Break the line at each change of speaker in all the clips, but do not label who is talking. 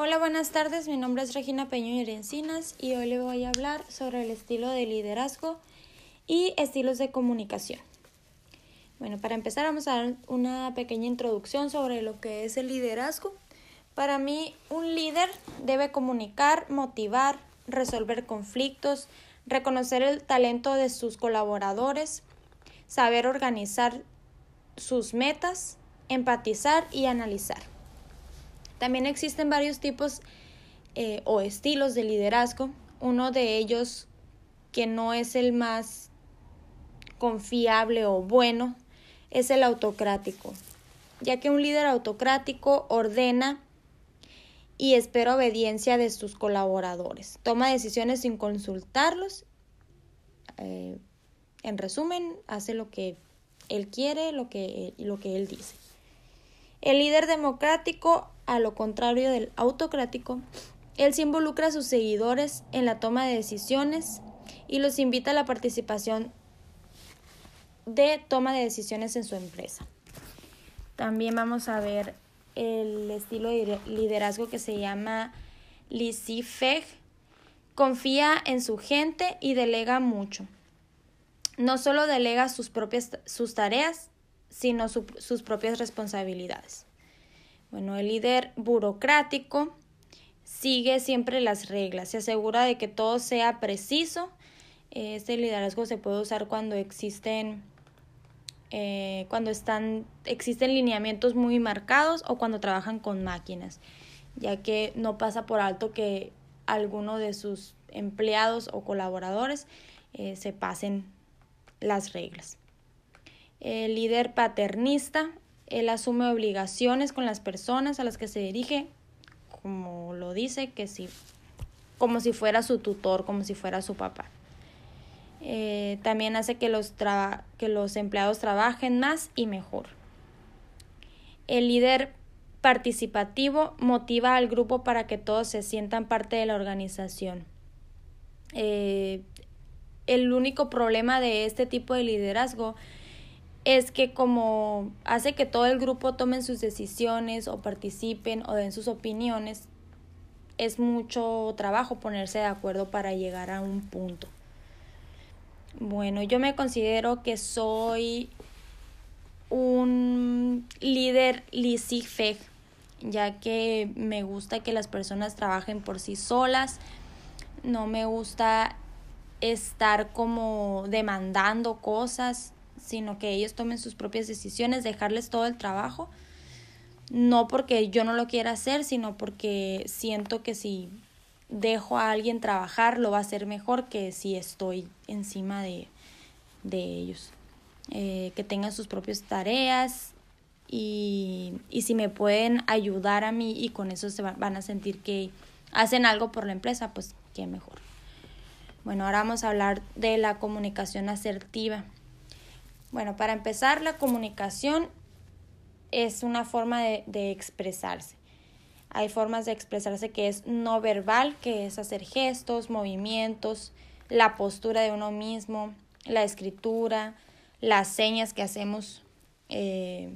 Hola, buenas tardes. Mi nombre es Regina Peño Encinas y hoy le voy a hablar sobre el estilo de liderazgo y estilos de comunicación. Bueno, para empezar vamos a dar una pequeña introducción sobre lo que es el liderazgo. Para mí, un líder debe comunicar, motivar, resolver conflictos, reconocer el talento de sus colaboradores, saber organizar sus metas, empatizar y analizar. También existen varios tipos eh, o estilos de liderazgo. Uno de ellos que no es el más confiable o bueno es el autocrático, ya que un líder autocrático ordena y espera obediencia de sus colaboradores. Toma decisiones sin consultarlos. Eh, en resumen, hace lo que él quiere, lo que, lo que él dice. El líder democrático, a lo contrario del autocrático, él se involucra a sus seguidores en la toma de decisiones y los invita a la participación de toma de decisiones en su empresa. También vamos a ver el estilo de liderazgo que se llama laissez Confía en su gente y delega mucho. No solo delega sus propias sus tareas, sino sus propias responsabilidades. Bueno, el líder burocrático sigue siempre las reglas, se asegura de que todo sea preciso. Este liderazgo se puede usar cuando existen eh, cuando están existen lineamientos muy marcados o cuando trabajan con máquinas, ya que no pasa por alto que alguno de sus empleados o colaboradores eh, se pasen las reglas. El líder paternista, él asume obligaciones con las personas a las que se dirige, como lo dice, que si, como si fuera su tutor, como si fuera su papá. Eh, también hace que los, que los empleados trabajen más y mejor. El líder participativo motiva al grupo para que todos se sientan parte de la organización. Eh, el único problema de este tipo de liderazgo es que como hace que todo el grupo tomen sus decisiones o participen o den sus opiniones, es mucho trabajo ponerse de acuerdo para llegar a un punto. Bueno, yo me considero que soy un líder laissez ya que me gusta que las personas trabajen por sí solas, no me gusta estar como demandando cosas, sino que ellos tomen sus propias decisiones, dejarles todo el trabajo, no porque yo no lo quiera hacer, sino porque siento que si dejo a alguien trabajar lo va a hacer mejor que si estoy encima de, de ellos. Eh, que tengan sus propias tareas y, y, si me pueden ayudar a mí y con eso se van a sentir que hacen algo por la empresa, pues qué mejor. Bueno, ahora vamos a hablar de la comunicación asertiva. Bueno, para empezar, la comunicación es una forma de, expresarse. Hay formas de expresarse que es no verbal, que es hacer gestos, movimientos, la postura de uno mismo, la escritura, las señas que hacemos eh,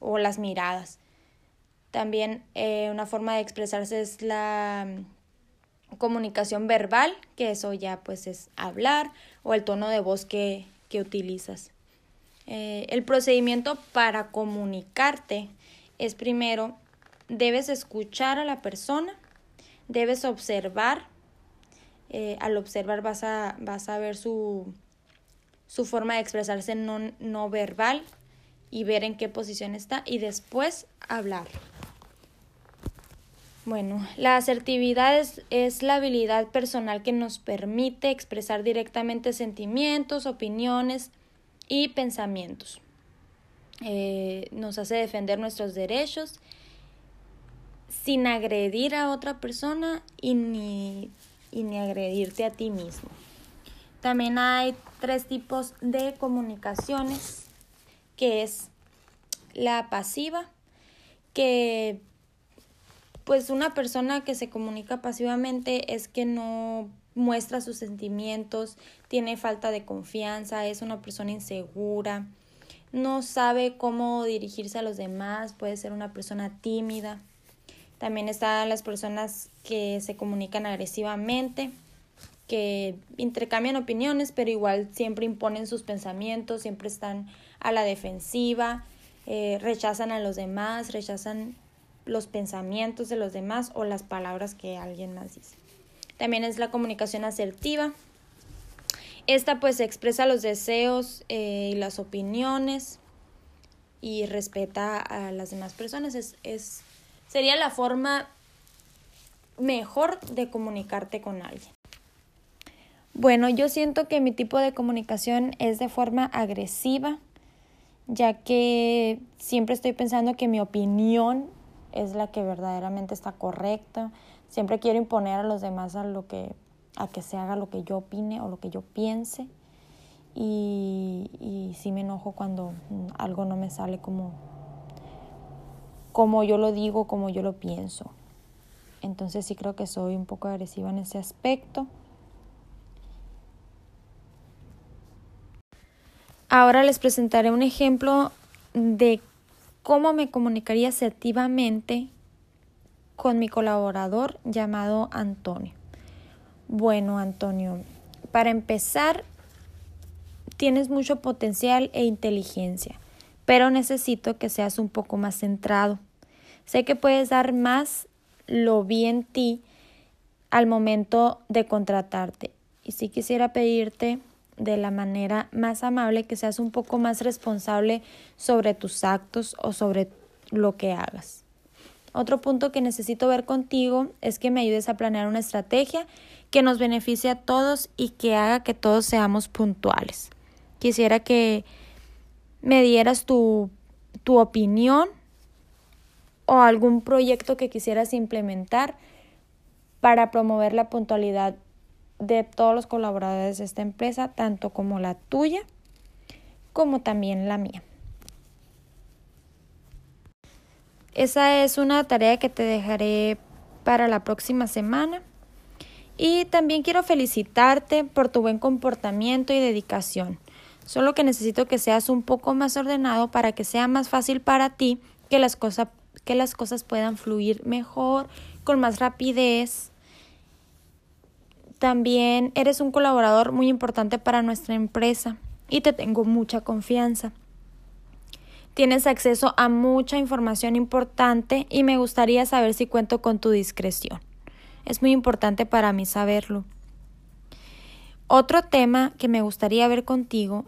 o las miradas. También eh, una forma de expresarse es la mm, comunicación verbal, que eso ya pues es hablar, o el tono de voz que, que utilizas. Eh, el procedimiento para comunicarte es primero, debes escuchar a la persona, debes observar, eh, al observar vas a, vas a ver su, su forma de expresarse no, no verbal y ver en qué posición está y después hablar. Bueno, la asertividad es, la habilidad personal que nos permite expresar directamente sentimientos, opiniones y pensamientos. Eh, nos hace defender nuestros derechos sin agredir a otra persona y ni, y ni agredirte a ti mismo. También hay tres tipos de comunicaciones, que es la pasiva, que pues una persona que se comunica pasivamente es que no muestra sus sentimientos, tiene falta de confianza, es una persona insegura, no sabe cómo dirigirse a los demás, puede ser una persona tímida. También están las personas que se comunican agresivamente, que intercambian opiniones, pero igual siempre imponen sus pensamientos, siempre están a la defensiva, eh, rechazan a los demás, rechazan los pensamientos de los demás o las palabras que alguien más dice. También es la comunicación asertiva. Esta pues expresa los deseos eh, y las opiniones y respeta a las demás personas. Es, es, sería la forma mejor de comunicarte con alguien. Bueno, yo siento que mi tipo de comunicación es de forma agresiva ya que siempre estoy pensando que mi opinión es la que verdaderamente está correcta. Siempre quiero imponer a los demás a lo que a que se haga lo que yo opine o lo que yo piense. Y, y sí me enojo cuando algo no me sale como, como yo lo digo, como yo lo pienso. Entonces sí creo que soy un poco agresiva en ese aspecto. Ahora les presentaré un ejemplo de cómo me comunicaría asertivamente con mi colaborador llamado Antonio. Bueno, Antonio, para empezar, tienes mucho potencial e inteligencia, pero necesito que seas un poco más centrado. Sé que puedes dar más lo vi en ti al momento de contratarte. Y si quisiera pedirte de la manera más amable, que seas un poco más responsable sobre tus actos o sobre lo que hagas. Otro punto que necesito ver contigo es que me ayudes a planear una estrategia que nos beneficie a todos y que haga que todos seamos puntuales. Quisiera que me dieras tu, tu opinión o algún proyecto que quisieras implementar para promover la puntualidad de todos los colaboradores de esta empresa, tanto como la tuya como también la mía. Esa es una tarea que te dejaré para la próxima semana. Y también quiero felicitarte por tu buen comportamiento y dedicación. Solo que necesito que seas un poco más ordenado para que sea más fácil para ti que las, cosas que las cosas puedan fluir mejor, con más rapidez también eres un colaborador muy importante para nuestra empresa y te tengo mucha confianza. Tienes acceso a mucha información importante y me gustaría saber si cuento con tu discreción. Es muy importante para mí saberlo. Otro tema que me gustaría ver contigo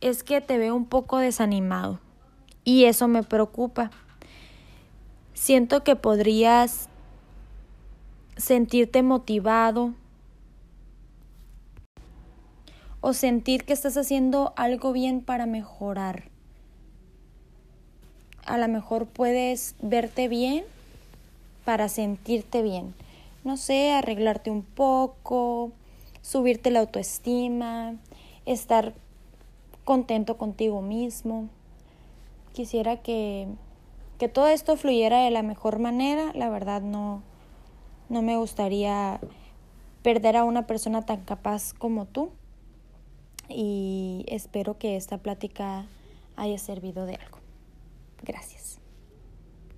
es que te veo un poco desanimado y eso me preocupa. Siento que podrías sentirte motivado, o sentir que estás haciendo algo bien para mejorar. A lo mejor puedes verte bien para sentirte bien. No sé, arreglarte un poco, subirte la autoestima, estar contento contigo mismo. Quisiera que, que todo esto fluyera de la mejor manera. La verdad no, no me gustaría perder a una persona tan capaz como tú y espero que esta plática haya servido de algo. Gracias.